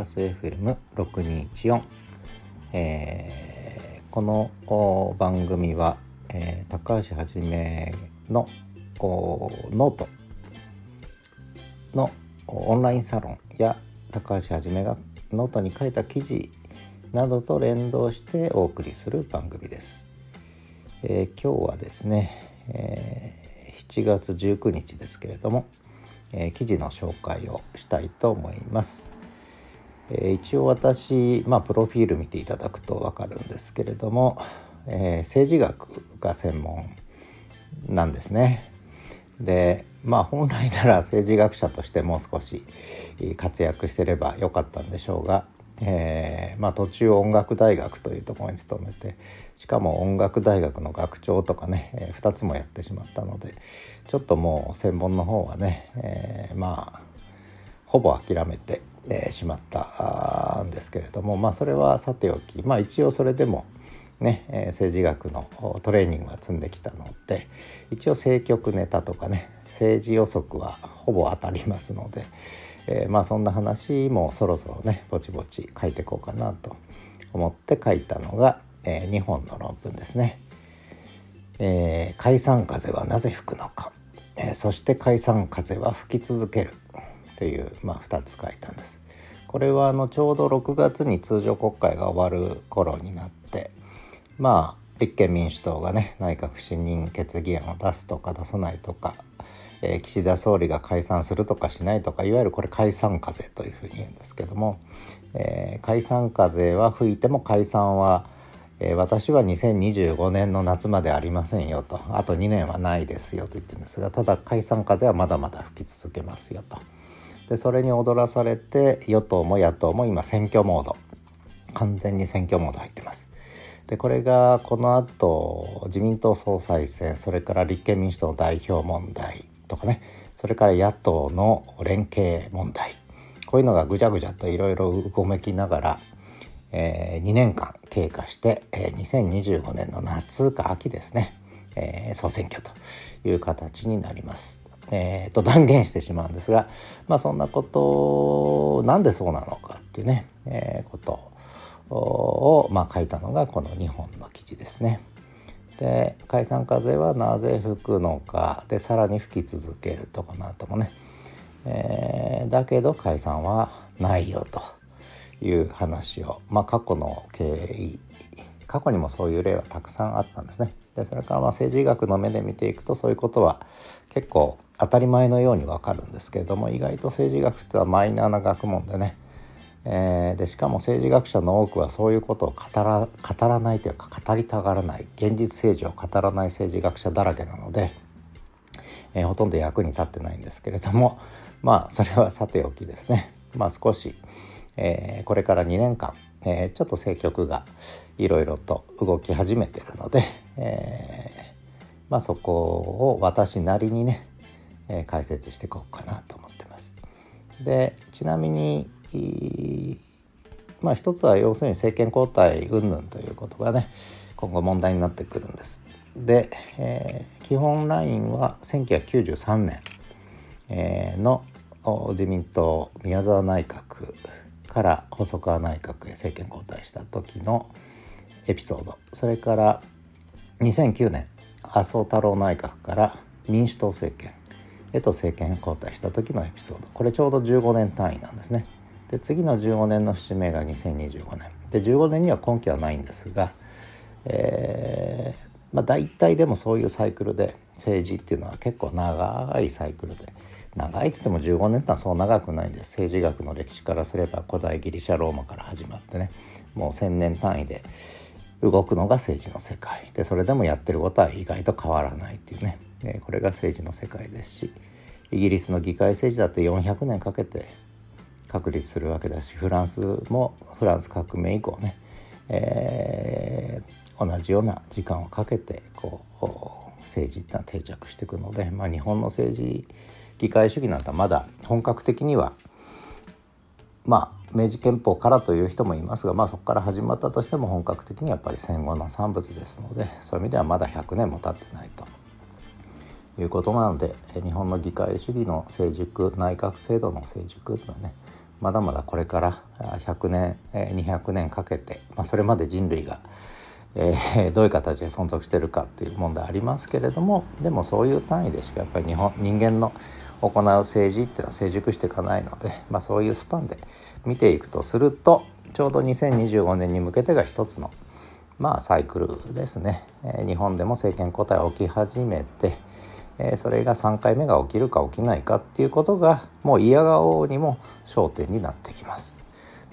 カス FM6214、えー、この番組は、えー、高橋はじめのノートのオンラインサロンや高橋はじめがノートに書いた記事などと連動してお送りする番組です。えー、今日はですね、えー、7月19日ですけれども、えー、記事の紹介をしたいと思います。え一応私、まあ、プロフィール見ていただくと分かるんですけれども、え政治学が専門なんですね。でまあ本来なら政治学者としてもう少し活躍してればよかったんでしょうが、えー、まあ、途中音楽大学というところに勤めてしかも音楽大学の学長とかね、えー、2つもやってしまったのでちょっともう専門の方はね、え、まあほぼ諦めて、えしまったんですけれどもまあそれはさておきまあ一応それでもね、え政治学のトレーニングは積んできたので一応政局ネタとかね政治予測はほぼ当たりますので、えー、まあそんな話もそろそろねぼちぼち書いていこうかなと思って書いたのが、えー、2本の論文ですね。えー、解散風はなぜ吹くのか、えー、そして解散風は吹き続けるという、まあ、2つ書いたんです。これはあのちょうど6月に通常国会が終わる頃になってまあ立憲民主党がね内閣不信任決議案を出すとか出さないとかえー、岸田総理が解散するとかしないとかいわゆるこれ解散風というふうに言うんですけども、えー、解散風は吹いても解散は、えー、私は2025年の夏までありませんよとあと2年はないですよと言ってるんですがただ解散風はまだまだ吹き続けますよと。でそれに踊らされて与党も野党も今選挙モード完全に選挙モード入ってます。でこれがこの後自民党総裁選それから立憲民主党代表問題とかねそれから野党の連携問題こういうのがぐちゃぐちゃといろいろうごめきながら、えー、2年間経過して、えー、2025年の夏か秋ですね、えー、総選挙という形になります。えー、と断言してしまうんですが、まあ、そんなことなんでそうなのかっていうね、えー、ことを、まあ、書いたのがこの2本の記事ですね。で解散風はなぜ吹くのかでさらに吹き続けるとこの後もね、えー、だけど解散はないよという話を、まあ、過去の経緯過去にもそういう例はたくさんあったんですね。でそれからまあ政治学の目で見ていくとそういうことは結構当たり前のようにわかるんですけれども意外と政治学ってのはマイナーな学問でね。えー、でしかも政治学者の多くはそういうことを語ら語らないというか語りたがらない。現実政治を語らない政治学者だらけなので、えー、ほとんど役に立ってないんですけれども まあそれはさておきですね。まあ少し、えー、これから2年間、えちょっと政局がいろいろと動き始めてるので、えまあそこを私なりにね、え解説していこうかなと思ってます。でちなみにまあ一つは要するに政権交代云々ということがね今後問題になってくるんです。で、えー、基本ラインは1993年、えー、の自民党宮沢内閣から細川内閣へ政権交代した時のエピソードそれから2009年麻生太郎内閣から民主党政権へと政権交代した時のエピソード。これちょうど15年単位なんですね。で次の15年の節目が2025年。で15年には根拠はないんですが、えー、まあ、大体でもそういうサイクルで政治っていうのは結構長いサイクルで長いって言っても15年ってそう長くないんです。政治学の歴史からすれば古代ギリシャローマから始まってねもう1,000年単位で動くのが政治の世界。でそれでもやってることは意外と変わらないっていうね、えこれが政治の世界ですしイギリスの議会政治だって400年かけて確立するわけだしフランスもフランス革命以降ね、えー、同じような時間をかけてこう政治ってのは定着していくので、まあ、日本の政治議会主義なんてまだ本格的にはまあ明治憲法からという人もいますが、まあ、そこから始まったとしても本格的にやっぱり戦後の産物ですのでそういう意味ではまだ100年も経ってないということなので日本の議会主義の成熟内閣制度の成熟というのはねまだまだこれから100年200年かけて、まあ、それまで人類が、えー、どういう形で存続してるかっていう問題ありますけれどもでもそういう単位でしかやっぱり日本人間の行う政治っていうのは成熟していかないので、まあ、そういうスパンで見ていくとするとちょうど2025年に向けてが一つのまあサイクルですね、えー、日本でも政権交代起き始めて、えー、それが3回目が起きるか起きないかっていうことがもう嫌顔にも焦点になってきます。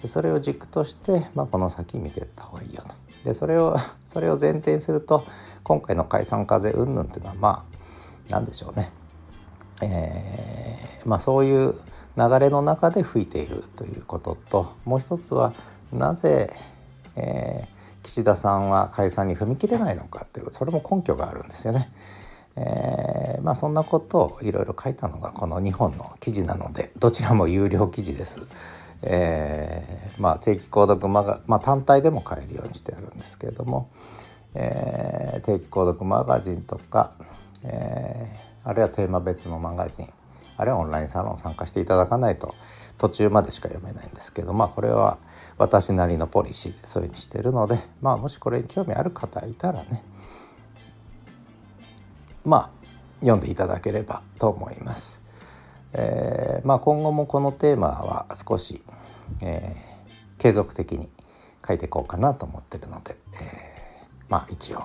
でそれを軸として、まあ、この先見ていった方がいいよと。でそれをそれを前提にすると今回の解散風云々っていうのはまあ何でしょうね、えー、まあ、そういう流れの中で吹いているということともう一つはなぜ、えー、岸田さんは解散に踏み切れないのかっていうそれも根拠があるんですよね。えー、まあ、そんなことをいろいろ書いたのがこの2本の記事なのでどちらも有料記事です。えー、まあ、定期購読マガ、まあ、単体でも買えるようにしてあるんですけれども、えー、定期購読マガジンとか、えー、あるいはテーマ別のマガジンあるいはオンラインサロン参加していただかないと。途中までしか読めないんですけど。まあこれは私なりのポリシーでそういうふうにしてるので。まあもしこれに興味ある方いたらね。まあ読んでいただければと思います。えー、まあ、今後もこのテーマは少し、えー、継続的に書いていこうかなと思ってるので、えー、まあ一応。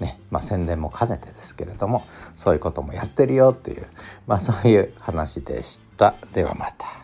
ね、まあ、宣伝も兼ねてですけれどもそういうこともやってるよっていう、まあ、そういう話でした。ではまた。